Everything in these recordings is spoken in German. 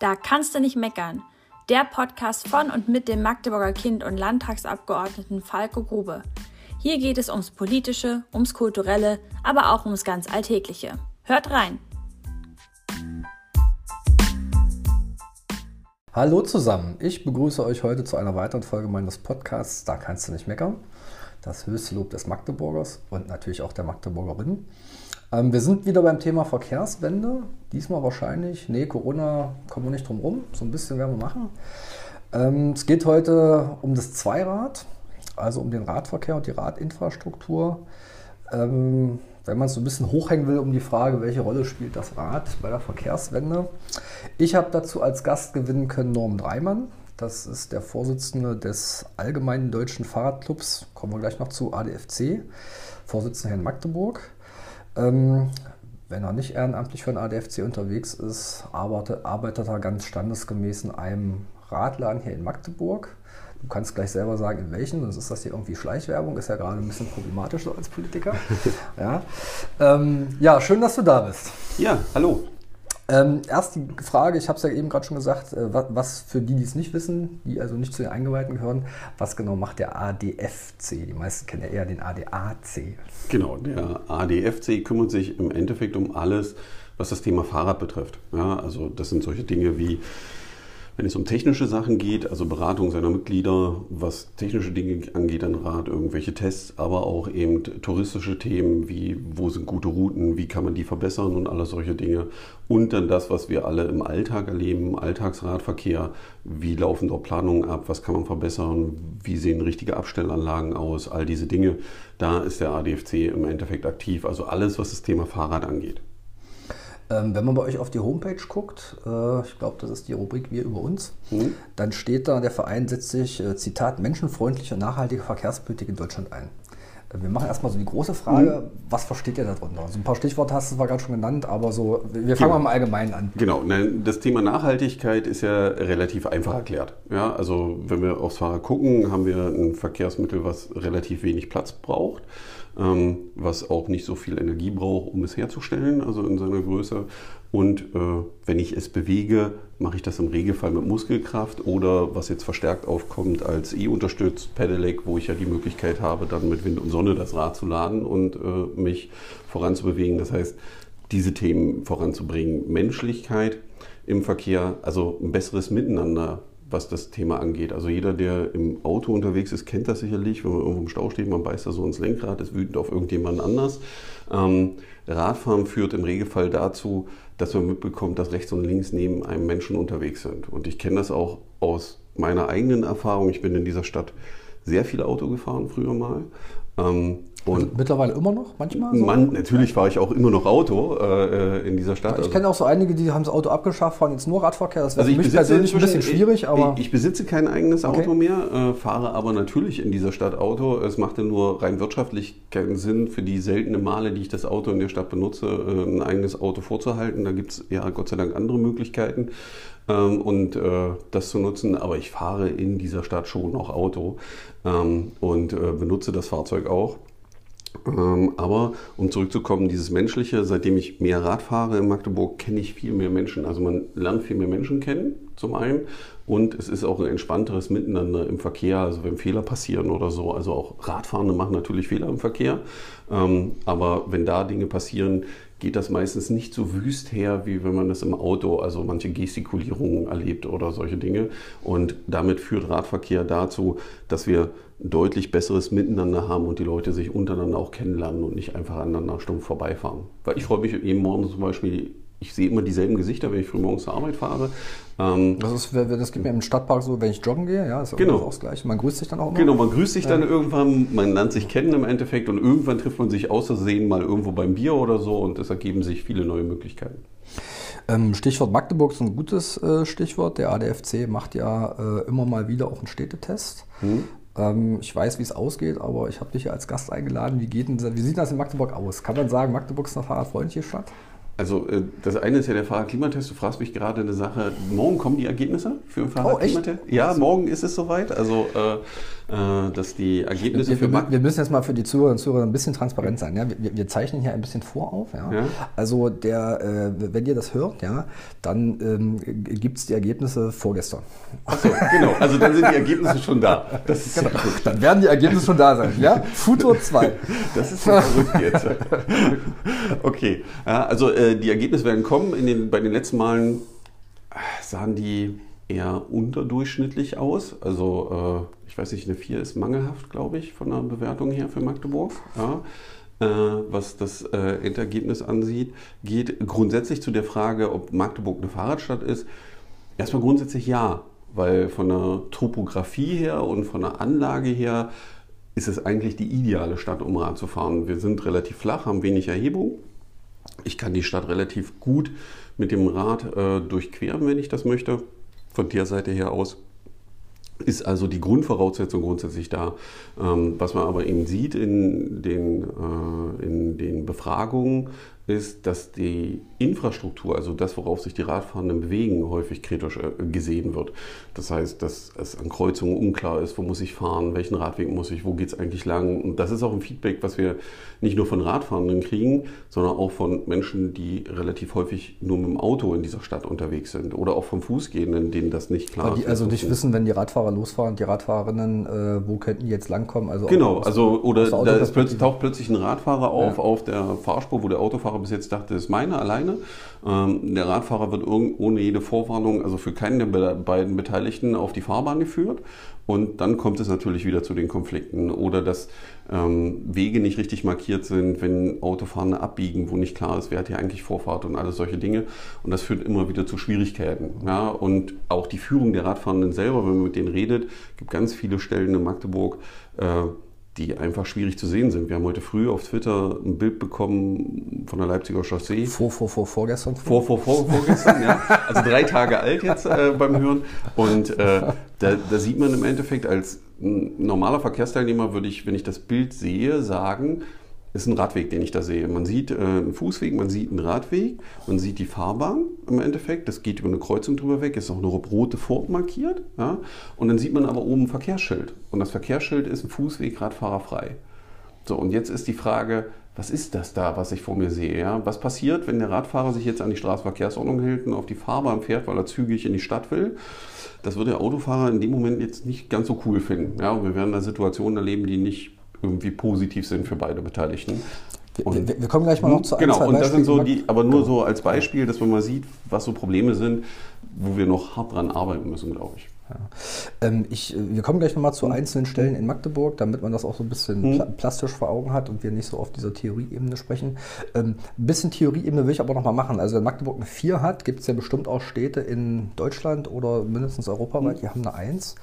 Da kannst du nicht meckern. Der Podcast von und mit dem Magdeburger Kind und Landtagsabgeordneten Falco Grube. Hier geht es ums Politische, ums Kulturelle, aber auch ums ganz Alltägliche. Hört rein! Hallo zusammen, ich begrüße euch heute zu einer weiteren Folge meines Podcasts Da kannst du nicht meckern. Das höchste Lob des Magdeburgers und natürlich auch der Magdeburgerin. Ähm, wir sind wieder beim Thema Verkehrswende. Diesmal wahrscheinlich, nee, Corona kommen wir nicht drum rum. So ein bisschen werden wir machen. Ähm, es geht heute um das Zweirad, also um den Radverkehr und die Radinfrastruktur. Ähm, wenn man es so ein bisschen hochhängen will, um die Frage, welche Rolle spielt das Rad bei der Verkehrswende. Ich habe dazu als Gast gewinnen können Norm Dreimann. Das ist der Vorsitzende des Allgemeinen Deutschen Fahrradclubs, kommen wir gleich noch zu, ADFC, Vorsitzender in Magdeburg. Ähm, wenn er nicht ehrenamtlich für den ADFC unterwegs ist, arbeitet, arbeitet er ganz standesgemäß in einem Radladen hier in Magdeburg. Du kannst gleich selber sagen, in welchen, sonst ist das hier irgendwie Schleichwerbung, ist ja gerade ein bisschen problematisch so als Politiker. ja. Ähm, ja, schön, dass du da bist. Ja, hallo. Ähm, erst die Frage, ich habe es ja eben gerade schon gesagt, äh, was für die, die es nicht wissen, die also nicht zu den Eingeweihten gehören, was genau macht der ADFC? Die meisten kennen ja eher den ADAC. Genau, der ADFC kümmert sich im Endeffekt um alles, was das Thema Fahrrad betrifft. Ja, also das sind solche Dinge wie wenn es um technische Sachen geht, also Beratung seiner Mitglieder, was technische Dinge angeht an Rad, irgendwelche Tests, aber auch eben touristische Themen wie wo sind gute Routen, wie kann man die verbessern und alle solche Dinge. Und dann das, was wir alle im Alltag erleben, Alltagsradverkehr, wie laufen dort Planungen ab, was kann man verbessern, wie sehen richtige Abstellanlagen aus, all diese Dinge. Da ist der ADFC im Endeffekt aktiv, also alles, was das Thema Fahrrad angeht. Ähm, wenn man bei euch auf die Homepage guckt, äh, ich glaube, das ist die Rubrik Wir über uns, mhm. dann steht da, der Verein setzt sich, äh, Zitat, menschenfreundliche, nachhaltige Verkehrspolitik in Deutschland ein. Äh, wir machen erstmal so die große Frage, mhm. was versteht ihr darunter? So ein paar Stichworte hast du zwar gerade schon genannt, aber so, wir fangen genau. mal im Allgemeinen an. Genau, das Thema Nachhaltigkeit ist ja relativ einfach erklärt. Ja, also wenn wir aufs Fahrrad gucken, haben wir ein Verkehrsmittel, was relativ wenig Platz braucht ähm, was auch nicht so viel Energie braucht, um es herzustellen, also in seiner Größe. Und äh, wenn ich es bewege, mache ich das im Regelfall mit Muskelkraft oder was jetzt verstärkt aufkommt als E-unterstützt Pedelec, wo ich ja die Möglichkeit habe, dann mit Wind und Sonne das Rad zu laden und äh, mich voranzubewegen. Das heißt, diese Themen voranzubringen. Menschlichkeit im Verkehr, also ein besseres Miteinander was das Thema angeht. Also jeder, der im Auto unterwegs ist, kennt das sicherlich. Wenn man irgendwo im Stau steht, man beißt da so ins Lenkrad, ist wütend auf irgendjemanden anders. Ähm, Radfahren führt im Regelfall dazu, dass man mitbekommt, dass rechts und links neben einem Menschen unterwegs sind. Und ich kenne das auch aus meiner eigenen Erfahrung. Ich bin in dieser Stadt sehr viel Auto gefahren früher mal. Ähm, und also mittlerweile immer noch, manchmal? So? Man, natürlich fahre ich auch immer noch Auto äh, in dieser Stadt. ich also, kenne auch so einige, die haben das Auto abgeschafft, fahren jetzt nur Radverkehr. Das wäre also für mich persönlich ein bisschen schwierig. Aber ich, ich besitze kein eigenes Auto okay. mehr, äh, fahre aber natürlich in dieser Stadt Auto. Es machte nur rein wirtschaftlich keinen Sinn, für die seltenen Male, die ich das Auto in der Stadt benutze, äh, ein eigenes Auto vorzuhalten. Da gibt es ja Gott sei Dank andere Möglichkeiten ähm, und äh, das zu nutzen. Aber ich fahre in dieser Stadt schon noch Auto ähm, und äh, benutze das Fahrzeug auch. Ähm, aber um zurückzukommen, dieses Menschliche, seitdem ich mehr Rad fahre in Magdeburg, kenne ich viel mehr Menschen. Also man lernt viel mehr Menschen kennen, zum einen. Und es ist auch ein entspannteres Miteinander im Verkehr, also wenn Fehler passieren oder so. Also auch Radfahrende machen natürlich Fehler im Verkehr. Ähm, aber wenn da Dinge passieren, geht das meistens nicht so wüst her, wie wenn man das im Auto, also manche Gestikulierungen erlebt oder solche Dinge. Und damit führt Radverkehr dazu, dass wir deutlich besseres Miteinander haben und die Leute sich untereinander auch kennenlernen und nicht einfach aneinander stumpf vorbeifahren. Weil ich freue mich eben morgen zum Beispiel ich sehe immer dieselben Gesichter, wenn ich frühmorgens zur Arbeit fahre. Ähm, das, ist, das gibt mir im Stadtpark so, wenn ich joggen gehe, ja, ist genau. auch das Gleiche. Man grüßt sich dann auch immer. Genau, man grüßt sich dann irgendwann, man lernt sich kennen im Endeffekt und irgendwann trifft man sich außersehen mal irgendwo beim Bier oder so und es ergeben sich viele neue Möglichkeiten. Ähm, Stichwort Magdeburg ist ein gutes äh, Stichwort. Der ADFC macht ja äh, immer mal wieder auch einen Städtetest. Hm. Ähm, ich weiß, wie es ausgeht, aber ich habe dich ja als Gast eingeladen. Wie, geht denn, wie sieht das in Magdeburg aus? Kann man sagen, Magdeburg ist eine fahrradfreundliche Stadt? Also äh, das eine ist ja der Fahrradklimatest. Du fragst mich gerade eine Sache. Morgen kommen die Ergebnisse für den Fahrradklimatest? Oh, ja, morgen ist es soweit. Also äh, dass die Ergebnisse wir, für wir, wir müssen jetzt mal für die Zuhörer und Zuhörer ein bisschen transparent sein. Ja? Wir, wir zeichnen hier ein bisschen vorauf. Ja? ja. Also der, äh, wenn ihr das hört, ja, dann ähm, gibt es die Ergebnisse vorgestern. Achso, genau. Also dann sind die Ergebnisse schon da. Das ist genau. gut. Dann werden die Ergebnisse schon da sein. Ja? Futur 2. Das ist ja verrückt jetzt. Okay. Ja, also äh, die Ergebnisse werden kommen. In den, bei den letzten Malen sahen die eher unterdurchschnittlich aus. Also äh, ich weiß nicht, eine 4 ist mangelhaft, glaube ich, von der Bewertung her für Magdeburg. Ja. Äh, was das äh, Endergebnis ansieht, geht grundsätzlich zu der Frage, ob Magdeburg eine Fahrradstadt ist. Erstmal grundsätzlich ja, weil von der Topografie her und von der Anlage her ist es eigentlich die ideale Stadt, um Rad zu fahren. Wir sind relativ flach, haben wenig Erhebung. Ich kann die Stadt relativ gut mit dem Rad äh, durchqueren, wenn ich das möchte von der Seite her aus ist also die Grundvoraussetzung grundsätzlich da. Ähm, was man aber eben sieht in den, äh, in den Befragungen, ist, dass die Infrastruktur, also das, worauf sich die Radfahrenden bewegen, häufig kritisch äh, gesehen wird. Das heißt, dass es an Kreuzungen unklar ist, wo muss ich fahren, welchen Radweg muss ich, wo geht es eigentlich lang. Und das ist auch ein Feedback, was wir nicht nur von Radfahrenden kriegen, sondern auch von Menschen, die relativ häufig nur mit dem Auto in dieser Stadt unterwegs sind oder auch von Fußgehenden, denen das nicht klar Weil die ist. Also nicht wissen, wenn die Radfahrer losfahren, die Radfahrerinnen, äh, wo könnten die jetzt langkommen? Also genau, also oder da plötzlich, taucht plötzlich ein Radfahrer auf ja. auf der Fahrspur, wo der Autofahrer Radfahrer bis jetzt dachte, ist meine alleine. Ähm, der Radfahrer wird ohne jede Vorwarnung, also für keinen der beiden Beteiligten, auf die Fahrbahn geführt. Und dann kommt es natürlich wieder zu den Konflikten oder dass ähm, Wege nicht richtig markiert sind, wenn Autofahrende abbiegen, wo nicht klar ist, wer hat hier eigentlich Vorfahrt und alles solche Dinge. Und das führt immer wieder zu Schwierigkeiten. Ja? Und auch die Führung der Radfahrenden selber, wenn man mit denen redet, gibt ganz viele Stellen in Magdeburg, äh, die einfach schwierig zu sehen sind. Wir haben heute früh auf Twitter ein Bild bekommen von der Leipziger Chaussee. Vor, vor, vor, vorgestern? Vor, vor, vor, vorgestern, ja. Also drei Tage alt jetzt äh, beim Hören. Und äh, da, da sieht man im Endeffekt, als normaler Verkehrsteilnehmer würde ich, wenn ich das Bild sehe, sagen, ist ein Radweg, den ich da sehe. Man sieht äh, einen Fußweg, man sieht einen Radweg, man sieht die Fahrbahn im Endeffekt. Das geht über eine Kreuzung drüber weg, ist auch eine rote Furt markiert. Ja? Und dann sieht man aber oben ein Verkehrsschild. Und das Verkehrsschild ist ein Fußweg, Radfahrer frei. So, und jetzt ist die Frage, was ist das da, was ich vor mir sehe? Ja? Was passiert, wenn der Radfahrer sich jetzt an die Straßenverkehrsordnung hält und auf die Fahrbahn fährt, weil er zügig in die Stadt will? Das wird der Autofahrer in dem Moment jetzt nicht ganz so cool finden. Ja? Und wir werden da Situationen erleben, die nicht irgendwie positiv sind für beide Beteiligten. Und, wir, wir, kommen gleich mal noch zu einem Genau, und das sind so die, aber nur so als Beispiel, dass man mal sieht, was so Probleme sind, wo wir noch hart dran arbeiten müssen, glaube ich. Ja. Ähm, ich, wir kommen gleich nochmal zu einzelnen Stellen in Magdeburg, damit man das auch so ein bisschen hm. plastisch vor Augen hat und wir nicht so auf dieser Theorieebene sprechen. Ähm, ein bisschen Theorieebene will ich aber nochmal machen. Also wenn Magdeburg eine 4 hat, gibt es ja bestimmt auch Städte in Deutschland oder mindestens europaweit, hm. die haben eine 1.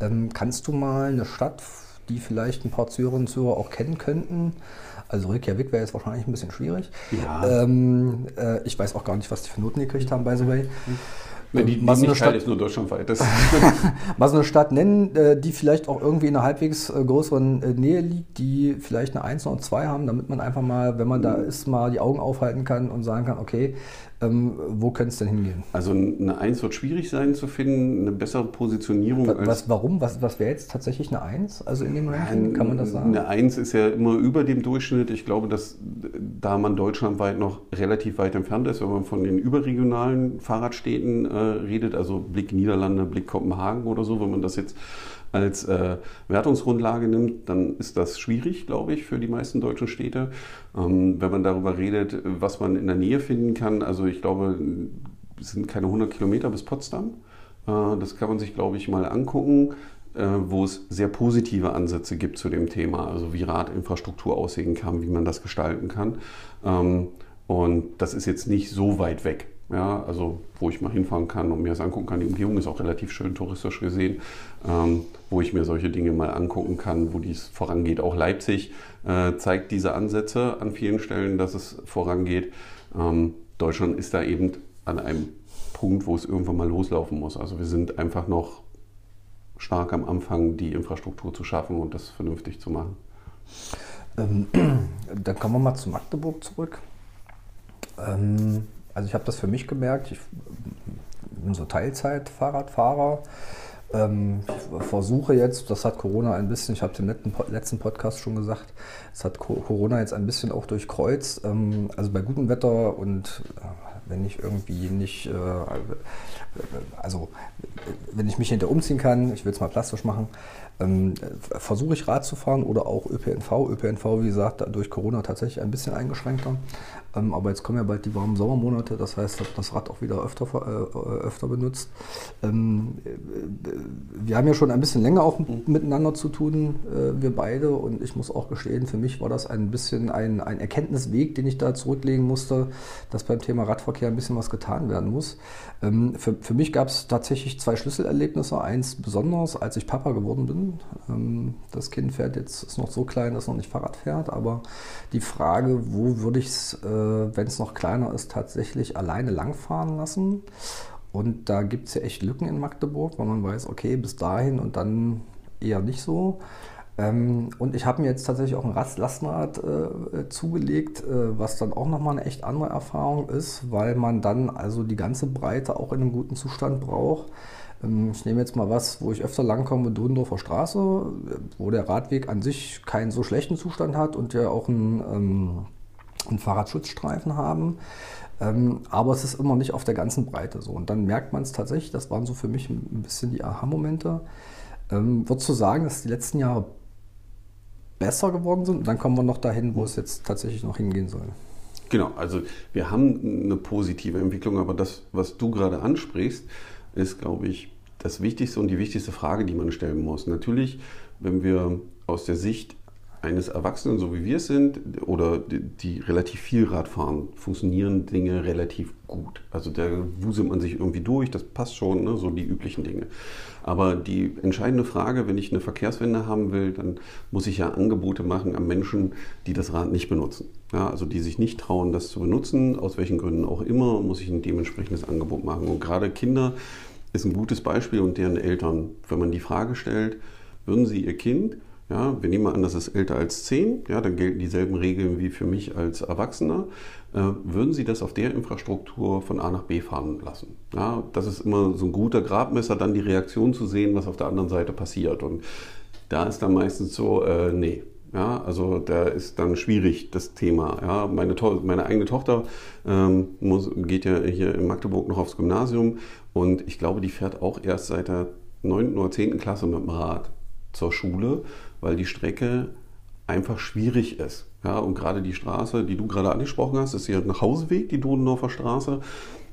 Ähm, kannst du mal eine Stadt die vielleicht ein paar Zuhörerinnen und Zuhörer auch kennen könnten. Also Reykjavik wäre jetzt wahrscheinlich ein bisschen schwierig. Ja. Ähm, äh, ich weiß auch gar nicht, was die für Noten gekriegt haben, by the way. Wenn die, so eine Stadt ist nur deutschlandweit. Mal so eine Stadt nennen, äh, die vielleicht auch irgendwie in einer halbwegs äh, größeren äh, Nähe liegt, die vielleicht eine 1 oder 2 haben, damit man einfach mal, wenn man da mhm. ist, mal die Augen aufhalten kann und sagen kann, okay, ähm, wo könnte es denn hingehen? Also eine 1 wird schwierig sein zu finden, eine bessere Positionierung. Was, was warum? Was, was wäre jetzt tatsächlich eine 1? Also in dem Ranking, kann man das sagen? Eine 1 ist ja immer über dem Durchschnitt. Ich glaube, dass da man deutschlandweit noch relativ weit entfernt ist, wenn man von den überregionalen Fahrradstädten äh, redet, also Blick Niederlande, Blick Kopenhagen oder so, wenn man das jetzt als äh, Wertungsgrundlage nimmt, dann ist das schwierig, glaube ich, für die meisten deutschen Städte. Ähm, wenn man darüber redet, was man in der Nähe finden kann, also ich glaube, es sind keine 100 Kilometer bis Potsdam. Äh, das kann man sich, glaube ich, mal angucken äh, wo es sehr positive Ansätze gibt zu dem Thema, also wie Radinfrastruktur aussehen kann, wie man das gestalten kann. Ähm, und das ist jetzt nicht so weit weg. Ja, also wo ich mal hinfahren kann und mir das angucken kann. Die Umgebung ist auch relativ schön touristisch gesehen, ähm, wo ich mir solche Dinge mal angucken kann, wo dies vorangeht. Auch Leipzig äh, zeigt diese Ansätze an vielen Stellen, dass es vorangeht. Ähm, Deutschland ist da eben an einem Punkt, wo es irgendwann mal loslaufen muss. Also wir sind einfach noch stark am Anfang, die Infrastruktur zu schaffen und das vernünftig zu machen. Ähm, dann kommen wir mal zu Magdeburg zurück. Ähm, also ich habe das für mich gemerkt, ich bin so Teilzeit-Fahrradfahrer. ähm, ich versuche jetzt, das hat Corona ein bisschen, ich habe es im letzten Podcast schon gesagt, es hat Corona jetzt ein bisschen auch durchkreuzt. Ähm, also bei gutem Wetter und äh, wenn ich irgendwie nicht, äh, also wenn ich mich hinter umziehen kann, ich will es mal plastisch machen, ähm, versuche ich Rad zu fahren oder auch ÖPNV. ÖPNV, wie gesagt, durch Corona tatsächlich ein bisschen eingeschränkter. Ähm, aber jetzt kommen ja bald die warmen Sommermonate, das heißt, ich das Rad auch wieder öfter, äh, öfter benutzt. Ähm, äh, wir haben ja schon ein bisschen länger auch mhm. miteinander zu tun, äh, wir beide. Und ich muss auch gestehen, für mich war das ein bisschen ein, ein Erkenntnisweg, den ich da zurücklegen musste, dass beim Thema Radverkehr ein bisschen was getan werden muss. Ähm, für, für mich gab es tatsächlich zwei Schlüsselerlebnisse. Eins besonders, als ich Papa geworden bin. Ähm, das Kind fährt jetzt, ist noch so klein, dass es noch nicht Fahrrad fährt, aber die Frage, wo würde ich es, äh, wenn es noch kleiner ist, tatsächlich alleine langfahren lassen? Und da gibt es ja echt Lücken in Magdeburg, weil man weiß, okay, bis dahin und dann eher nicht so. Ähm, und ich habe mir jetzt tatsächlich auch ein Lastenrad äh, zugelegt, äh, was dann auch nochmal eine echt andere Erfahrung ist, weil man dann also die ganze Breite auch in einem guten Zustand braucht. Ähm, ich nehme jetzt mal was, wo ich öfter langkomme, Dudendorfer Straße, wo der Radweg an sich keinen so schlechten Zustand hat und ja auch einen, ähm, einen Fahrradschutzstreifen haben. Ähm, aber es ist immer nicht auf der ganzen Breite so. Und dann merkt man es tatsächlich, das waren so für mich ein bisschen die Aha-Momente. Ähm, Würdest du sagen, dass die letzten Jahre besser geworden sind. Und dann kommen wir noch dahin, wo es jetzt tatsächlich noch hingehen soll. Genau, also wir haben eine positive Entwicklung, aber das, was du gerade ansprichst, ist, glaube ich, das Wichtigste und die wichtigste Frage, die man stellen muss. Natürlich, wenn wir aus der Sicht eines Erwachsenen, so wie wir es sind, oder die, die, relativ viel Rad fahren, funktionieren Dinge relativ gut. Also da wuselt man sich irgendwie durch, das passt schon, ne, so die üblichen Dinge. Aber die entscheidende Frage, wenn ich eine Verkehrswende haben will, dann muss ich ja Angebote machen an Menschen, die das Rad nicht benutzen. Ja, also die sich nicht trauen, das zu benutzen, aus welchen Gründen auch immer, muss ich ein dementsprechendes Angebot machen. Und gerade Kinder ist ein gutes Beispiel und deren Eltern, wenn man die Frage stellt, würden sie ihr Kind ja, wir nehmen mal an, das ist älter als 10, ja, dann gelten dieselben Regeln wie für mich als Erwachsener. Äh, würden Sie das auf der Infrastruktur von A nach B fahren lassen? Ja, das ist immer so ein guter Gradmesser, dann die Reaktion zu sehen, was auf der anderen Seite passiert. Und da ist dann meistens so, äh, nee. Ja, also da ist dann schwierig das Thema. Ja, meine, to meine eigene Tochter ähm, muss, geht ja hier in Magdeburg noch aufs Gymnasium und ich glaube, die fährt auch erst seit der 9. oder 10. Klasse mit dem Rad zur Schule weil die Strecke einfach schwierig ist. Ja, und gerade die Straße, die du gerade angesprochen hast, ist ja ein Hausweg, die Dodendorfer Straße.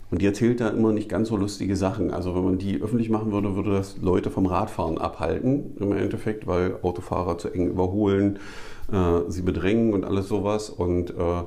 Und die erzählt da immer nicht ganz so lustige Sachen. Also wenn man die öffentlich machen würde, würde das Leute vom Radfahren abhalten im Endeffekt, weil Autofahrer zu eng überholen, äh, sie bedrängen und alles sowas. Und äh,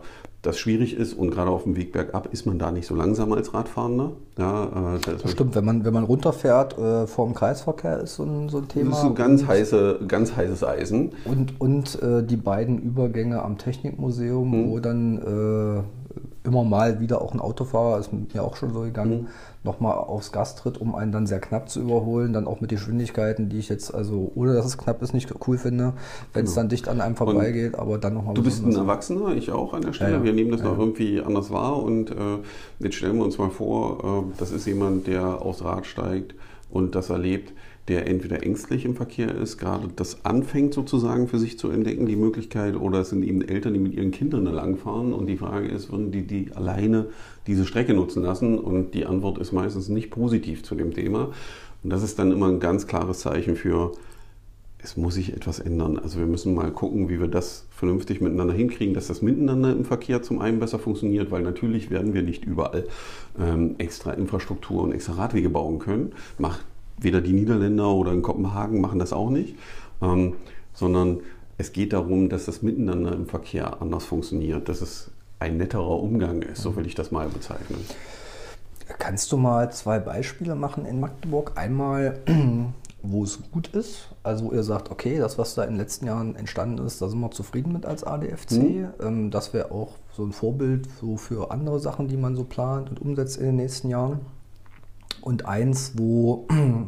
das schwierig ist und gerade auf dem Weg bergab ist man da nicht so langsam als Radfahrender. Ja, äh, das, das stimmt, wenn man, wenn man runterfährt äh, vor dem Kreisverkehr ist so ein, so ein Thema. Das ist ein ganz, heiße, ganz heißes Eisen. Und, und äh, die beiden Übergänge am Technikmuseum, hm. wo dann äh, immer mal wieder auch ein Autofahrer, ist mir auch schon so gegangen, hm nochmal aufs Gas tritt, um einen dann sehr knapp zu überholen. Dann auch mit den Geschwindigkeiten, die ich jetzt, also ohne dass es knapp ist, nicht cool finde, wenn es genau. dann dicht an einem vorbeigeht, aber dann nochmal. Du bist ein Erwachsener, ich auch an der Stelle. Ja, ja. Wir nehmen das ja, noch irgendwie anders wahr und äh, jetzt stellen wir uns mal vor, äh, das ist jemand, der aufs Rad steigt und das erlebt der entweder ängstlich im Verkehr ist, gerade das anfängt sozusagen für sich zu entdecken, die Möglichkeit, oder es sind eben Eltern, die mit ihren Kindern da langfahren und die Frage ist, würden die die alleine diese Strecke nutzen lassen? Und die Antwort ist meistens nicht positiv zu dem Thema. Und das ist dann immer ein ganz klares Zeichen für, es muss sich etwas ändern. Also wir müssen mal gucken, wie wir das vernünftig miteinander hinkriegen, dass das Miteinander im Verkehr zum einen besser funktioniert, weil natürlich werden wir nicht überall ähm, extra Infrastruktur und extra Radwege bauen können. Macht weder die Niederländer oder in Kopenhagen machen das auch nicht, ähm, sondern es geht darum, dass das Miteinander im Verkehr anders funktioniert, dass es ein netterer Umgang ist, so will ich das mal bezeichnen. Kannst du mal zwei Beispiele machen in Magdeburg? Einmal, wo es gut ist, also wo ihr sagt, okay, das, was da in den letzten Jahren entstanden ist, da sind wir zufrieden mit als ADFC. Mhm. Ähm, das wäre auch so ein Vorbild so für andere Sachen, die man so plant und umsetzt in den nächsten Jahren und eins, wo,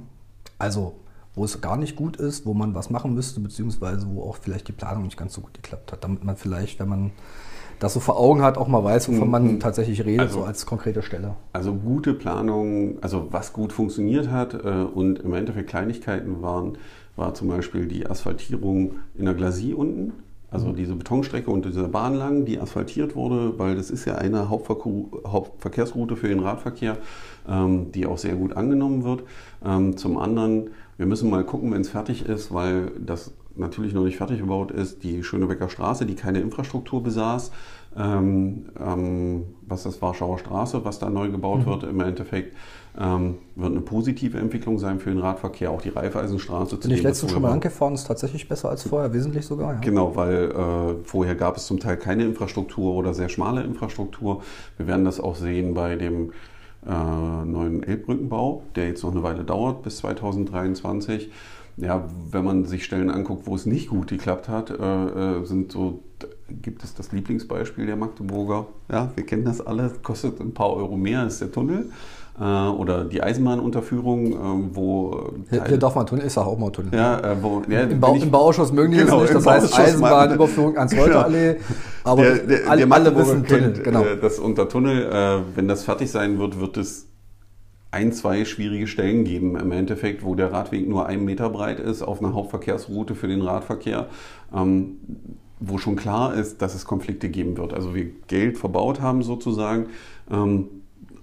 also, wo es gar nicht gut ist, wo man was machen müsste, beziehungsweise wo auch vielleicht die Planung nicht ganz so gut geklappt hat, damit man vielleicht, wenn man das so vor Augen hat, auch mal weiß, wovon man mhm. tatsächlich redet, also, so als konkrete Stelle. Also gute Planung, also was gut funktioniert hat äh, und im Endeffekt Kleinigkeiten waren, war zum Beispiel die Asphaltierung in der Glasie unten. Also mhm. diese Betonstrecke und diese Bahn lang, die asphaltiert wurde, weil das ist ja eine Hauptverkehrsroute für den Radverkehr, ähm, die auch sehr gut angenommen wird. Ähm, zum anderen, wir müssen mal gucken, wenn es fertig ist, weil das natürlich noch nicht fertig gebaut ist, die Schönebecker Straße, die keine Infrastruktur besaß, ähm, ähm, was das Warschauer Straße, was da neu gebaut mhm. wird im Endeffekt, ähm, wird eine positive Entwicklung sein für den Radverkehr. Auch die Raiffeisenstraße. Bin ich letztens schon mal angefahren, ist tatsächlich besser als vorher, wesentlich sogar. Ja. Genau, weil äh, vorher gab es zum Teil keine Infrastruktur oder sehr schmale Infrastruktur. Wir werden das auch sehen bei dem neuen Elbbrückenbau, der jetzt noch eine Weile dauert bis 2023 ja, wenn man sich Stellen anguckt, wo es nicht gut geklappt hat, äh, äh, sind so, gibt es das Lieblingsbeispiel der Magdeburger. Ja, wir kennen das alle, kostet ein paar Euro mehr, ist der Tunnel. Äh, oder die Eisenbahnunterführung, äh, wo. Hier, hier, darf man Tunnel, ist auch mal Tunnel. Ja, äh, wo, ja, Im, Bau, Im Bauausschuss mögen die genau, das nicht, das heißt Eisenbahnüberführung ans Reuterallee. Genau. Aber der, der, alle, der alle wissen Tunnel, genau. Das unter Tunnel, wenn das fertig sein wird, wird es ein, zwei schwierige Stellen geben im Endeffekt, wo der Radweg nur einen Meter breit ist auf einer Hauptverkehrsroute für den Radverkehr, ähm, wo schon klar ist, dass es Konflikte geben wird. Also wir Geld verbaut haben sozusagen ähm,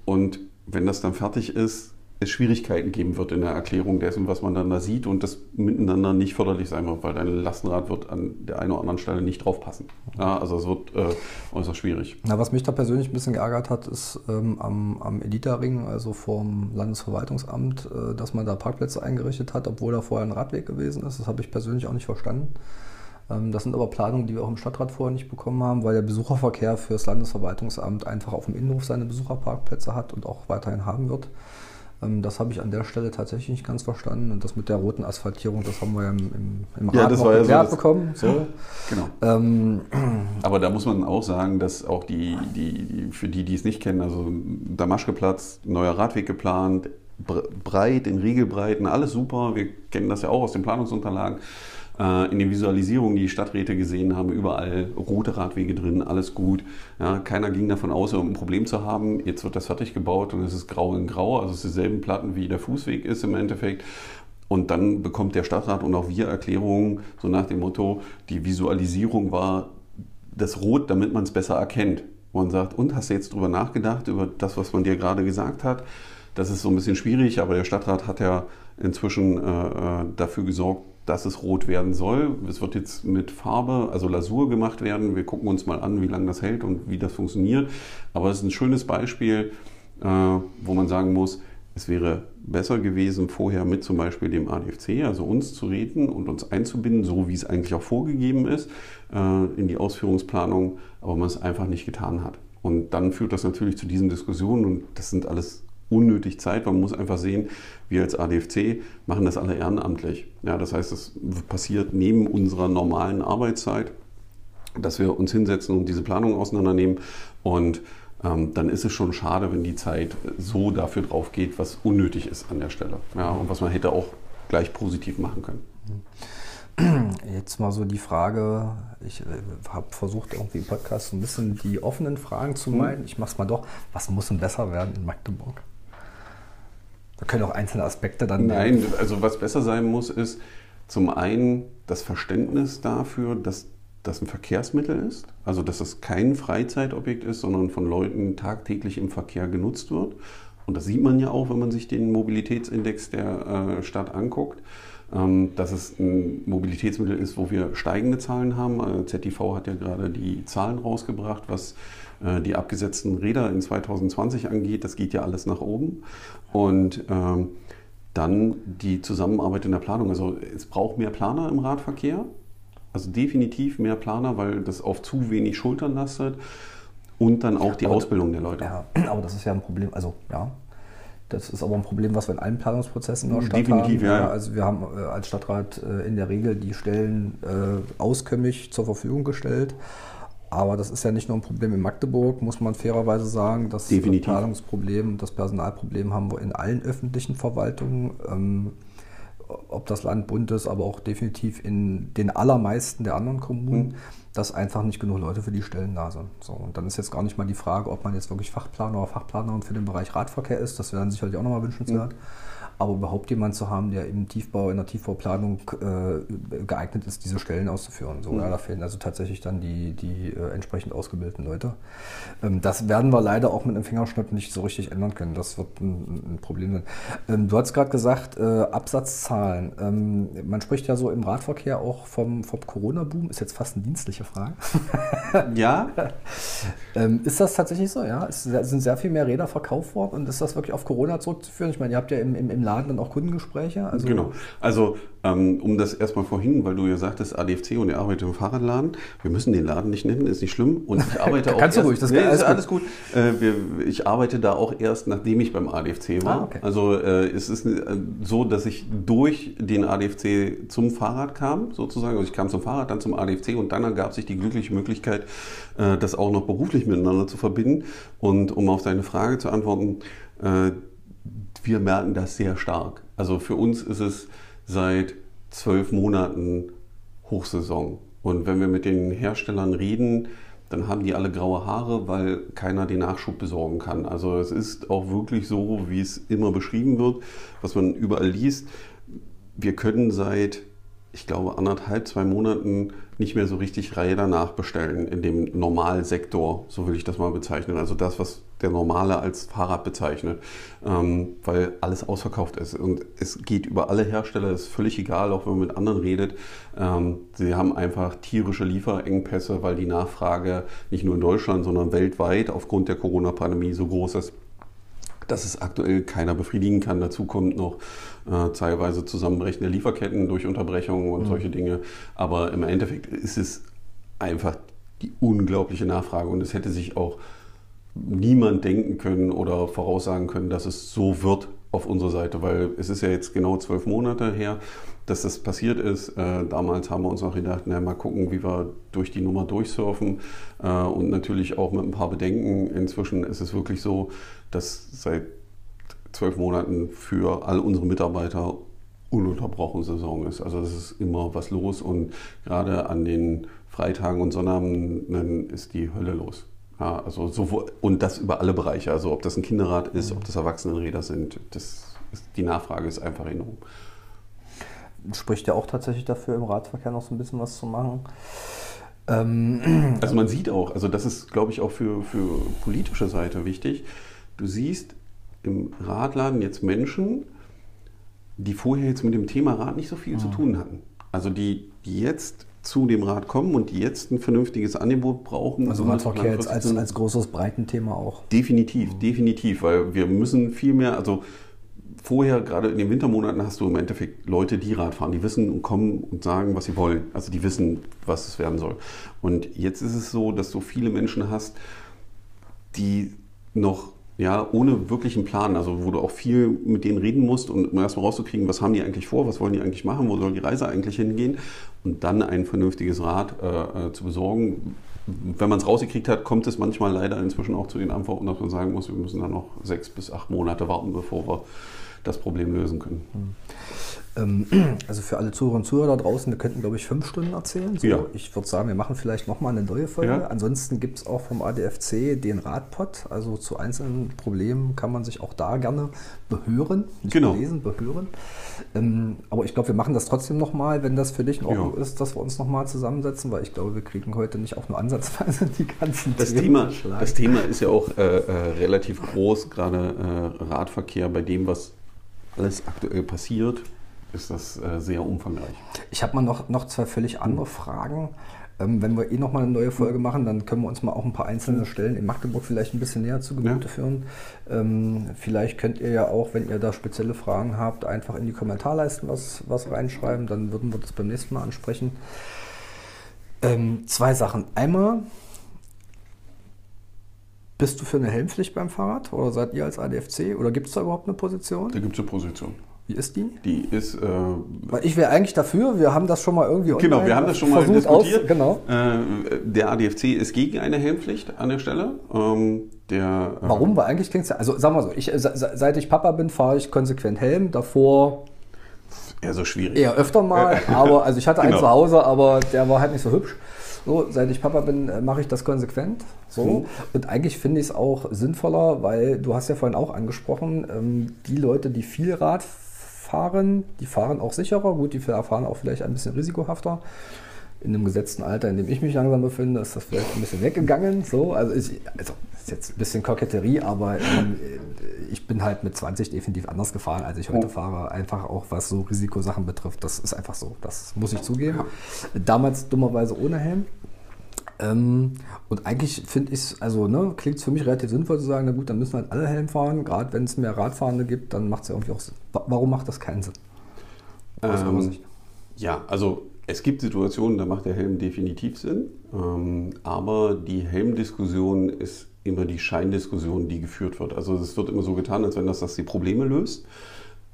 und wenn das dann fertig ist, Schwierigkeiten geben wird in der Erklärung dessen, was man dann da sieht und das miteinander nicht förderlich sein wird, weil dein Lastenrad wird an der einen oder anderen Stelle nicht draufpassen. Ja, also es wird äh, äußerst schwierig. Na, was mich da persönlich ein bisschen geärgert hat, ist ähm, am, am Elita-Ring, also vom Landesverwaltungsamt, äh, dass man da Parkplätze eingerichtet hat, obwohl da vorher ein Radweg gewesen ist. Das habe ich persönlich auch nicht verstanden. Ähm, das sind aber Planungen, die wir auch im Stadtrat vorher nicht bekommen haben, weil der Besucherverkehr für das Landesverwaltungsamt einfach auf dem Innenhof seine Besucherparkplätze hat und auch weiterhin haben wird. Ähm, das habe ich an der Stelle tatsächlich nicht ganz verstanden. Und das mit der roten Asphaltierung, das haben wir ja im, im, im Rat ja, das war ja so, bekommen. So. Genau. Ähm, Aber da muss man auch sagen, dass auch die, die, für die, die es nicht kennen, also Damaschkeplatz, neuer Radweg geplant, breit, in Regelbreiten, alles super. Wir kennen das ja auch aus den Planungsunterlagen. Äh, in den Visualisierungen, die die Stadträte gesehen haben, überall rote Radwege drin, alles gut. Ja, keiner ging davon aus, ein Problem zu haben. Jetzt wird das fertig gebaut und es ist grau in grau, also es ist dieselben Platten, wie der Fußweg ist im Endeffekt. Und dann bekommt der Stadtrat und auch wir Erklärungen, so nach dem Motto, die Visualisierung war das Rot, damit man es besser erkennt. Man sagt, und hast du jetzt drüber nachgedacht, über das, was man dir gerade gesagt hat? Das ist so ein bisschen schwierig, aber der Stadtrat hat ja inzwischen äh, äh dafür gesorgt, dass es rot werden soll. Es wird jetzt mit Farbe, also Lasur gemacht werden. Wir gucken uns mal an, wie lange das hält und wie das funktioniert. Aber es ist ein schönes Beispiel, äh, wo man sagen muss, es wäre besser gewesen, vorher mit zum Beispiel dem ADFC, also uns zu reden und uns einzubinden, so wie es eigentlich auch vorgegeben ist, äh, in die Ausführungsplanung, aber man es einfach nicht getan hat. Und dann führt das natürlich zu diesen Diskussionen und das sind alles unnötig Zeit. Man muss einfach sehen, wir als ADFC machen das alle ehrenamtlich. Ja, das heißt, es passiert neben unserer normalen Arbeitszeit, dass wir uns hinsetzen und diese Planung auseinandernehmen. Und ähm, dann ist es schon schade, wenn die Zeit so dafür drauf geht, was unnötig ist an der Stelle. Ja, und was man hätte auch gleich positiv machen können. Jetzt mal so die Frage, ich äh, habe versucht irgendwie im Podcast ein bisschen die offenen Fragen zu mhm. meinen. Ich mache es mal doch. Was muss denn besser werden in Magdeburg? Da können auch einzelne Aspekte dann. Nein, also was besser sein muss, ist zum einen das Verständnis dafür, dass das ein Verkehrsmittel ist, also dass es kein Freizeitobjekt ist, sondern von Leuten tagtäglich im Verkehr genutzt wird. Und das sieht man ja auch, wenn man sich den Mobilitätsindex der äh, Stadt anguckt, ähm, dass es ein Mobilitätsmittel ist, wo wir steigende Zahlen haben. Äh, ZTV hat ja gerade die Zahlen rausgebracht, was die abgesetzten Räder in 2020 angeht. Das geht ja alles nach oben. Und ähm, dann die Zusammenarbeit in der Planung. Also es braucht mehr Planer im Radverkehr. Also definitiv mehr Planer, weil das auf zu wenig Schultern lastet. Und dann auch die aber, Ausbildung der Leute. Ja, aber das ist ja ein Problem. Also ja, das ist aber ein Problem, was wir in allen Planungsprozessen in der Stadt Definitiv, haben. Ja. Also wir haben äh, als Stadtrat äh, in der Regel die Stellen auskömmlich zur Verfügung gestellt. Aber das ist ja nicht nur ein Problem in Magdeburg, muss man fairerweise sagen. Das Definitiv. Planungsproblem, das Personalproblem haben wir in allen öffentlichen Verwaltungen. Ähm, ob das Land bunt ist, aber auch definitiv in den allermeisten der anderen Kommunen, mhm. dass einfach nicht genug Leute für die Stellen da sind. So, und dann ist jetzt gar nicht mal die Frage, ob man jetzt wirklich Fachplaner oder Fachplanerin für den Bereich Radverkehr ist. Das wäre dann sicherlich auch nochmal wünschenswert. Mhm aber überhaupt jemand zu haben, der im Tiefbau, in der Tiefbauplanung äh, geeignet ist, diese Stellen auszuführen. So, mhm. ja, da fehlen also tatsächlich dann die, die äh, entsprechend ausgebildeten Leute. Ähm, das werden wir leider auch mit einem Fingerschnitt nicht so richtig ändern können. Das wird ein, ein Problem sein. Ähm, du hast gerade gesagt, äh, Absatzzahlen. Ähm, man spricht ja so im Radverkehr auch vom, vom Corona-Boom. Ist jetzt fast eine dienstliche Frage. ja. Ähm, ist das tatsächlich so? Ja, es sind sehr viel mehr Räder verkauft worden und ist das wirklich auf Corona zurückzuführen? Ich meine, ihr habt ja im, im, im Laden dann auch Kundengespräche? Also genau. Also ähm, um das erstmal vorhin, weil du ja sagtest, ADFC und ihr arbeitet im Fahrradladen. Wir müssen den Laden nicht nennen, ist nicht schlimm. Und ich arbeite auch. Kannst erst, du ruhig, das nee, alles ist alles gut. gut. Äh, wir, ich arbeite da auch erst, nachdem ich beim ADFC war. Ah, okay. Also äh, es ist äh, so, dass ich durch den ADFC zum Fahrrad kam, sozusagen. Also ich kam zum Fahrrad, dann zum ADFC und dann ergab sich die glückliche Möglichkeit, äh, das auch noch beruflich miteinander zu verbinden. Und um auf deine Frage zu antworten, äh, wir merken das sehr stark. Also für uns ist es seit zwölf Monaten Hochsaison. Und wenn wir mit den Herstellern reden, dann haben die alle graue Haare, weil keiner den Nachschub besorgen kann. Also es ist auch wirklich so, wie es immer beschrieben wird, was man überall liest. Wir können seit ich glaube, anderthalb, zwei Monaten nicht mehr so richtig Räder nachbestellen in dem Normalsektor, so will ich das mal bezeichnen. Also das, was der Normale als Fahrrad bezeichnet, ähm, weil alles ausverkauft ist. Und es geht über alle Hersteller, ist völlig egal, auch wenn man mit anderen redet. Ähm, sie haben einfach tierische Lieferengpässe, weil die Nachfrage nicht nur in Deutschland, sondern weltweit aufgrund der Corona-Pandemie so groß ist dass es aktuell keiner befriedigen kann. Dazu kommt noch äh, teilweise zusammenbrechende Lieferketten durch Unterbrechungen und mhm. solche Dinge. Aber im Endeffekt ist es einfach die unglaubliche Nachfrage und es hätte sich auch niemand denken können oder voraussagen können, dass es so wird auf unserer Seite, weil es ist ja jetzt genau zwölf Monate her, dass das passiert ist. Äh, damals haben wir uns auch gedacht, na, mal gucken, wie wir durch die Nummer durchsurfen äh, und natürlich auch mit ein paar Bedenken. Inzwischen ist es wirklich so, dass seit zwölf Monaten für all unsere Mitarbeiter ununterbrochen Saison ist. Also es ist immer was los und gerade an den Freitagen und Sonnabenden ist die Hölle los. Ja, also sowohl, und das über alle Bereiche. Also ob das ein Kinderrad ist, ob das Erwachsenenräder sind, das ist, die Nachfrage ist einfach enorm. Spricht ja auch tatsächlich dafür, im Radverkehr noch so ein bisschen was zu machen. Ähm, also man sieht auch, also das ist, glaube ich, auch für, für politische Seite wichtig. Du siehst im Radladen jetzt Menschen, die vorher jetzt mit dem Thema Rad nicht so viel mhm. zu tun hatten. Also die, die jetzt zu dem Rad kommen und die jetzt ein vernünftiges Angebot brauchen. Also Radverkehr jetzt als, als großes Breitenthema auch. Definitiv, mhm. definitiv, weil wir müssen viel mehr, also vorher, gerade in den Wintermonaten, hast du im Endeffekt Leute, die Rad fahren, die wissen und kommen und sagen, was sie wollen. Also die wissen, was es werden soll. Und jetzt ist es so, dass du viele Menschen hast, die noch ja, ohne wirklichen Plan, also wo du auch viel mit denen reden musst, um erstmal rauszukriegen, was haben die eigentlich vor, was wollen die eigentlich machen, wo soll die Reise eigentlich hingehen und dann ein vernünftiges Rad äh, äh zu besorgen. Wenn man es rausgekriegt hat, kommt es manchmal leider inzwischen auch zu den Antworten, dass man sagen muss, wir müssen dann noch sechs bis acht Monate warten, bevor wir das Problem lösen können. Ähm, also für alle Zuhörer und Zuhörer da draußen, wir könnten, glaube ich, fünf Stunden erzählen. So, ja. Ich würde sagen, wir machen vielleicht nochmal eine neue Folge. Ja. Ansonsten gibt es auch vom ADFC den Radpod. Also zu einzelnen Problemen kann man sich auch da gerne behören. Nicht genau. lesen, behören. Ähm, aber ich glaube, wir machen das trotzdem nochmal, wenn das für dich in Ordnung ja. ist, dass wir uns nochmal zusammensetzen, weil ich glaube, wir kriegen heute nicht auch nur ansatzweise die ganzen das Thema. Das Thema ist ja auch äh, äh, relativ groß, gerade äh, Radverkehr bei dem, was alles aktuell passiert ist das äh, sehr umfangreich. Ich habe mal noch, noch zwei völlig andere Fragen. Ähm, wenn wir eh nochmal eine neue Folge machen, dann können wir uns mal auch ein paar einzelne Stellen in Magdeburg vielleicht ein bisschen näher zu Gemüte ja. führen. Ähm, vielleicht könnt ihr ja auch, wenn ihr da spezielle Fragen habt, einfach in die Kommentarleisten was, was reinschreiben. Dann würden wir das beim nächsten Mal ansprechen. Ähm, zwei Sachen. Einmal, bist du für eine Helmpflicht beim Fahrrad oder seid ihr als ADFC oder gibt es da überhaupt eine Position? Da gibt es eine Position. Wie ist die? Die ist. Äh, Weil ich wäre eigentlich dafür, wir haben das schon mal irgendwie Genau, wir haben das schon mal diskutiert. Aus, genau. Äh, der ADFC ist gegen eine Helmpflicht an der Stelle. Ähm, der, äh, Warum? Weil eigentlich klingt es ja, also sagen wir so, ich, seit ich Papa bin, fahre ich konsequent Helm. Davor Ja, so schwierig. Eher öfter mal, aber also ich hatte einen Genau. zu Hause, aber der war halt nicht so hübsch. So, seit ich Papa bin, äh, mache ich das konsequent. So. Mhm. Und eigentlich finde ich es auch sinnvoller, weil du hast ja vorhin auch angesprochen, ähm, die Leute, die viel Rad fahren, die fahren auch sicherer. Gut, die fahren auch vielleicht ein bisschen risikohafter. In dem gesetzten Alter, in dem ich mich langsam befinde, ist das vielleicht ein bisschen weggegangen. So, also ich, also ist jetzt ein bisschen Koketterie, aber ähm, ich bin halt mit 20 definitiv anders gefahren, als ich heute fahre. Einfach auch was so Risikosachen betrifft. Das ist einfach so. Das muss ich zugeben. Damals dummerweise ohne Helm. Ähm, und eigentlich finde ich es, also ne, klingt es für mich relativ sinnvoll zu sagen, na gut, dann müssen halt alle Helm fahren. Gerade wenn es mehr Radfahrende gibt, dann macht es ja irgendwie auch Sinn. Wa- Warum macht das keinen Sinn? Ähm, ja, also es gibt Situationen, da macht der Helm definitiv Sinn, ähm, aber die Helmdiskussion ist immer die Scheindiskussion, die geführt wird. Also es wird immer so getan, als wenn das, das die Probleme löst.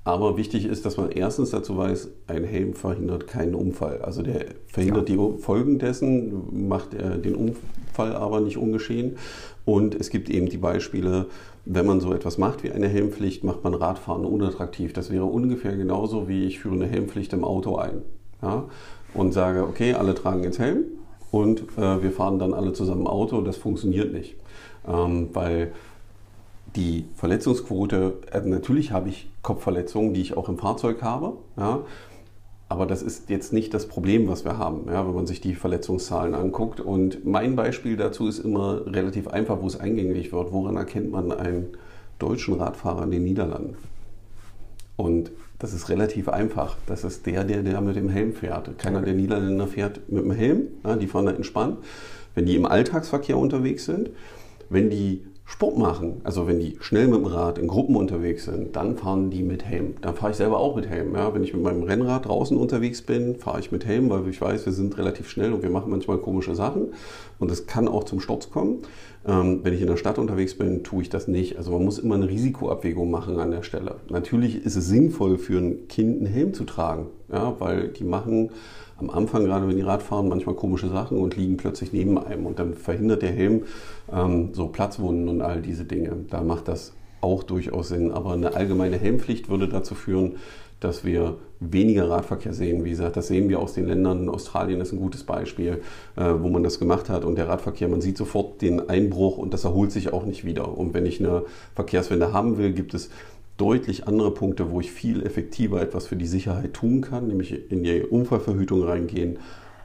Aber wichtig ist, dass man erstens dazu weiß, ein Helm verhindert keinen Unfall. Also der verhindert die Folgen dessen, macht den Unfall aber nicht ungeschehen. Und es gibt eben die Beispiele, wenn man so etwas macht wie eine Helmpflicht, macht man Radfahren unattraktiv. Das wäre ungefähr genauso wie ich führe eine Helmpflicht im Auto ein. Ja? Und sage, okay, alle tragen jetzt Helm und äh, wir fahren dann alle zusammen Auto. Das funktioniert nicht. Ähm, weil die Verletzungsquote, äh, natürlich habe ich Kopfverletzungen, die ich auch im Fahrzeug habe, ja, aber das ist jetzt nicht das Problem, was wir haben, ja, wenn man sich die Verletzungszahlen anguckt. Und mein Beispiel dazu ist immer relativ einfach, wo es eingängig wird. Woran erkennt man einen deutschen Radfahrer in den Niederlanden? Und das ist relativ einfach. Das ist der, der, der mit dem Helm fährt. Keiner der Niederländer fährt mit dem Helm. Ja, die fahren da entspannt. Wenn die im Alltagsverkehr unterwegs sind, wenn die Sport machen, also wenn die schnell mit dem Rad in Gruppen unterwegs sind, dann fahren die mit Helm. Dann fahre ich selber auch mit Helm. Ja, wenn ich mit meinem Rennrad draußen unterwegs bin, fahre ich mit Helm, weil ich weiß, wir sind relativ schnell und wir machen manchmal komische Sachen. Und es kann auch zum Sturz kommen. Ähm, wenn ich in der Stadt unterwegs bin, tue ich das nicht. Also man muss immer eine Risikoabwägung machen an der Stelle. Natürlich ist es sinnvoll für ein Kind einen Helm zu tragen, ja, weil die machen am Anfang, gerade wenn die Rad fahren, manchmal komische Sachen und liegen plötzlich neben einem. Und dann verhindert der Helm ähm, so Platzwunden und all diese Dinge. Da macht das auch durchaus Sinn. Aber eine allgemeine Helmpflicht würde dazu führen, dass wir weniger Radverkehr sehen. Wie gesagt, das sehen wir aus den Ländern. Australien ist ein gutes Beispiel, äh, wo man das gemacht hat. Und der Radverkehr, man sieht sofort den Einbruch und das erholt sich auch nicht wieder. Und wenn ich eine Verkehrswende haben will, gibt es deutlich andere Punkte, wo ich viel effektiver etwas für die Sicherheit tun kann, nämlich in die Unfallverhütung reingehen,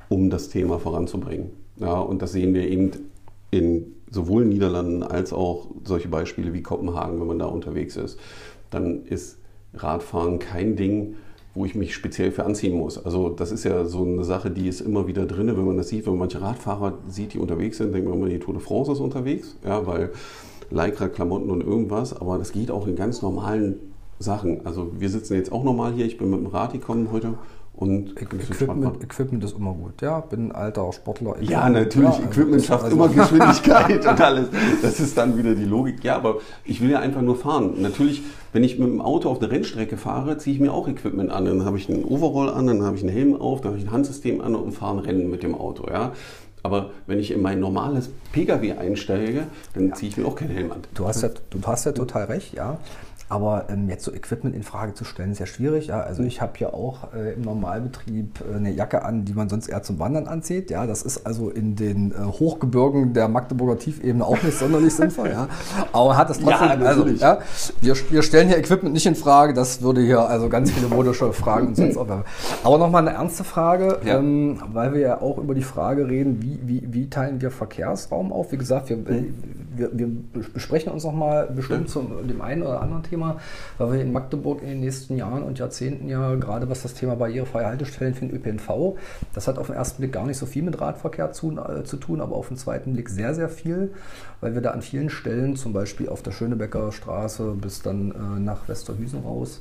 um das Thema voranzubringen. Ja, und das sehen wir eben in sowohl Niederlanden als auch solche Beispiele wie Kopenhagen, wenn man da unterwegs ist. Dann ist Radfahren kein Ding, wo ich mich speziell für anziehen muss. Also das ist ja so eine Sache, die ist immer wieder drin, wenn man das sieht, wenn man manche Radfahrer sieht, die unterwegs sind, denkt man immer, die Tour de France ist unterwegs, ja, weil Lycra-Klamotten und irgendwas, aber das geht auch in ganz normalen Sachen. Also wir sitzen jetzt auch normal hier, ich bin mit dem Rad gekommen heute und Equipment, Equipment ist immer gut. Ja, bin ein alter Sportler. ja, natürlich, Ja, also- Equipment schafft also- immer Geschwindigkeit und alles. Das ist dann wieder die Logik. Ja, aber ich will ja einfach nur fahren. Natürlich, wenn ich mit dem Auto auf eine Rennstrecke fahre, ziehe ich mir auch Equipment an. Dann habe ich einen Overall an, dann habe ich einen Helm auf, dann habe ich ein Handsystem an und fahre ein Rennen mit dem Auto. Ja. Aber wenn ich in mein normales Pkw einsteige, dann ziehe ich mir auch keinen Helm an. Du hast ja, du hast ja total recht, ja. Aber ähm, jetzt so Equipment in Frage zu stellen, ist ja schwierig. Ja? Also ich habe ja auch äh, im Normalbetrieb äh, eine Jacke an, die man sonst eher zum Wandern anzieht. Ja, das ist also in den äh, Hochgebirgen der Magdeburger Tiefebene auch nicht sonderlich sinnvoll. Ja, aber hat es trotzdem. Ja, also, ja, wir, wir stellen hier Equipment nicht in Frage. Das würde hier also ganz viele modische Fragen und sonst aufwerfen. Aber nochmal eine ernste Frage, Ja. ähm, weil wir ja auch über die Frage reden, wie, wie, wie teilen wir Verkehrsraum auf? Wie gesagt, wir, wir, wir besprechen uns noch mal bestimmt zu dem einen oder anderen Thema, weil wir in Magdeburg in den nächsten Jahren und Jahrzehnten ja gerade was das Thema barrierefreie Haltestellen für den ÖPNV, das hat auf den ersten Blick gar nicht so viel mit Radverkehr zu, äh, zu tun, aber auf den zweiten Blick sehr, sehr viel, weil wir da an vielen Stellen, zum Beispiel auf der Schönebecker Straße bis dann äh, nach Westerhüsen raus,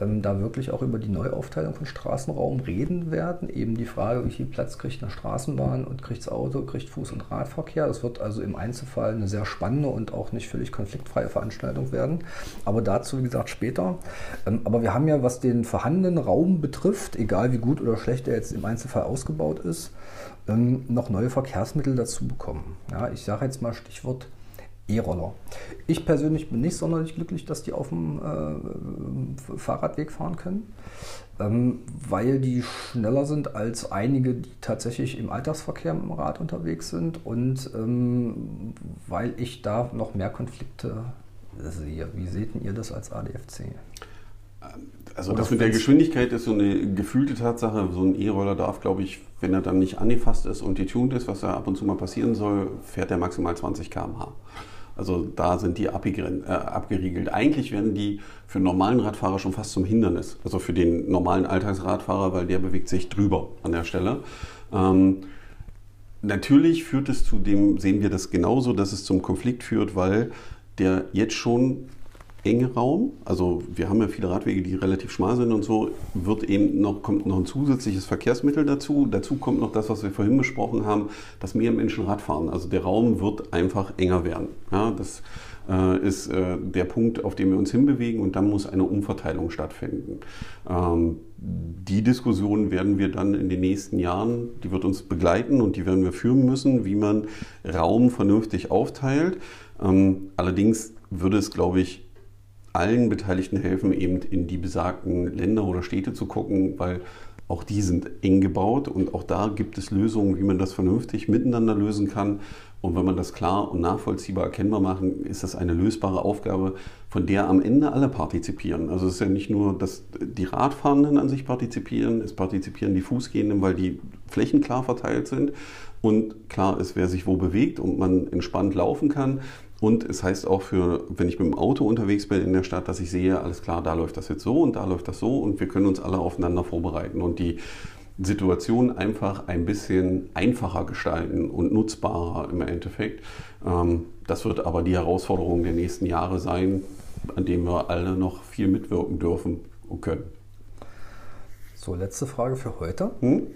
ähm, da wirklich auch über die Neuaufteilung von Straßenraum reden werden. Eben die Frage, wie viel Platz kriegt eine Straßenbahn und kriegt das Auto, kriegt Fuß- und Radverkehr. Das wird also im Einzelfall eine sehr spannende und auch nicht völlig konfliktfreie Veranstaltung werden. Aber dazu, wie gesagt, später. Ähm, aber wir haben ja, was den vorhandenen Raum betrifft, egal wie gut oder schlecht er jetzt im Einzelfall ausgebaut ist, ähm, noch neue Verkehrsmittel dazu bekommen. Ja, ich sage jetzt mal Stichwort E-Roller. Ich persönlich bin nicht sonderlich glücklich, dass die auf dem äh, Fahrradweg fahren können, ähm, weil die schneller sind als einige, die tatsächlich im Alltagsverkehr mit dem Rad unterwegs sind und ähm, weil ich da noch mehr Konflikte sehe. Wie seht ihr das als ADFC? Also das mit der Geschwindigkeit ist so eine gefühlte Tatsache. So ein E-Roller darf, glaube ich, wenn er dann nicht angefasst ist und getuned ist, was da ab und zu mal passieren soll, fährt er maximal 20 km/h. Also da sind die äh, abgeriegelt. Eigentlich werden die für einen normalen Radfahrer schon fast zum Hindernis. Also für den normalen Alltagsradfahrer, weil der bewegt sich drüber an der Stelle. Ähm, natürlich führt es zu dem, sehen wir das genauso, dass es zum Konflikt führt, weil der jetzt schon enge Raum, also wir haben ja viele Radwege, die relativ schmal sind und so, wird eben noch, kommt noch ein zusätzliches Verkehrsmittel dazu. Dazu kommt noch das, was wir vorhin besprochen haben, dass mehr Menschen Rad fahren. Also der Raum wird einfach enger werden. Ja, das äh, ist äh, der Punkt, auf den wir uns hinbewegen und dann muss eine Umverteilung stattfinden. Ähm, die Diskussion werden wir dann in den nächsten Jahren, die wird uns begleiten und die werden wir führen müssen, wie man Raum vernünftig aufteilt. Ähm, allerdings würde es, glaube ich, allen Beteiligten helfen, eben in die besagten Länder oder Städte zu gucken, weil auch die sind eng gebaut und auch da gibt es Lösungen, wie man das vernünftig miteinander lösen kann. Und wenn man das klar und nachvollziehbar erkennbar machen, ist das eine lösbare Aufgabe, von der am Ende alle partizipieren. Also es ist ja nicht nur, dass die Radfahrenden an sich partizipieren, es partizipieren die Fußgehenden, weil die Flächen klar verteilt sind und klar ist, wer sich wo bewegt und man entspannt laufen kann. Und es heißt auch für, wenn ich mit dem Auto unterwegs bin in der Stadt, dass ich sehe, alles klar, da läuft das jetzt so und da läuft das so und wir können uns alle aufeinander vorbereiten und die Situation einfach ein bisschen einfacher gestalten und nutzbarer im Endeffekt. Ähm, das wird aber die Herausforderung der nächsten Jahre sein, an dem wir alle noch viel mitwirken dürfen und können. So, letzte Frage für heute. Hm?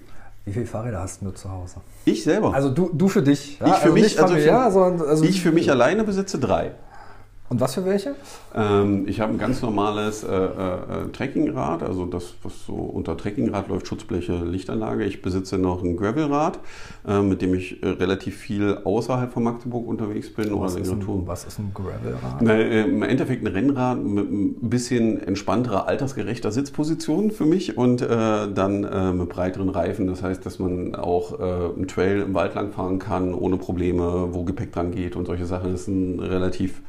Wie viele Fahrräder hast du zu Hause? Ich selber. Also du, du für dich. Ja? Ich für also mich, also für, also ich für mich alleine besitze drei. Und was für welche? Ähm, ich habe ein ganz normales äh, äh, Trekkingrad, also das, was so unter Trekkingrad läuft, Schutzbleche, Lichtanlage. Ich besitze noch ein Gravelrad, äh, mit dem ich äh, relativ viel außerhalb von Magdeburg unterwegs bin. Was, ist, ein, was ist ein Gravelrad? Na, äh, Im Endeffekt ein Rennrad mit ein bisschen entspannterer, altersgerechter Sitzposition für mich und äh, dann mit breiteren Reifen. Das heißt, dass man auch einen Trail im Wald lang fahren kann, ohne Probleme, wo Gepäck dran geht und solche Sachen. Das ist ein relativ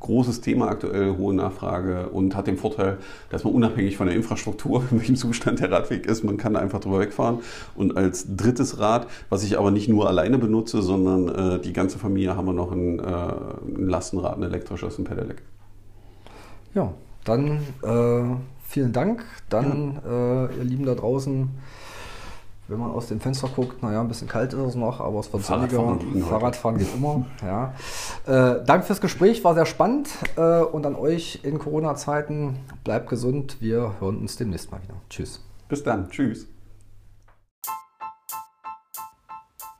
großes Thema aktuell, hohe Nachfrage und hat den Vorteil, dass man unabhängig von der Infrastruktur, in welchem Zustand der Radweg ist, man kann einfach drüber wegfahren. Und als drittes Rad, was ich aber nicht nur alleine benutze, sondern äh, die ganze Familie, haben wir noch ein, äh, ein Lastenrad, ein elektrisches, ein Pedelec. Ja, dann äh, vielen Dank. Dann, ja. Äh, ihr Lieben da draußen, wenn man aus dem Fenster guckt, naja, ein bisschen kalt ist es noch, aber es wird sonniger. Fahrradfahren geht immer. Ja. Äh, Danke fürs Gespräch, war sehr spannend. Äh, und an euch in Corona-Zeiten, bleibt gesund. Wir hören uns demnächst mal wieder. Tschüss. Bis dann. Tschüss.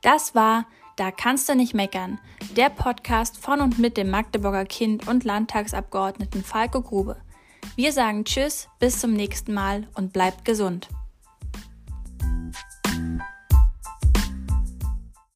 Das war Da kannst du nicht meckern. Der Podcast von und mit dem Magdeburger Kind und Landtagsabgeordneten Falco Grube. Wir sagen Tschüss, bis zum nächsten Mal und bleibt gesund.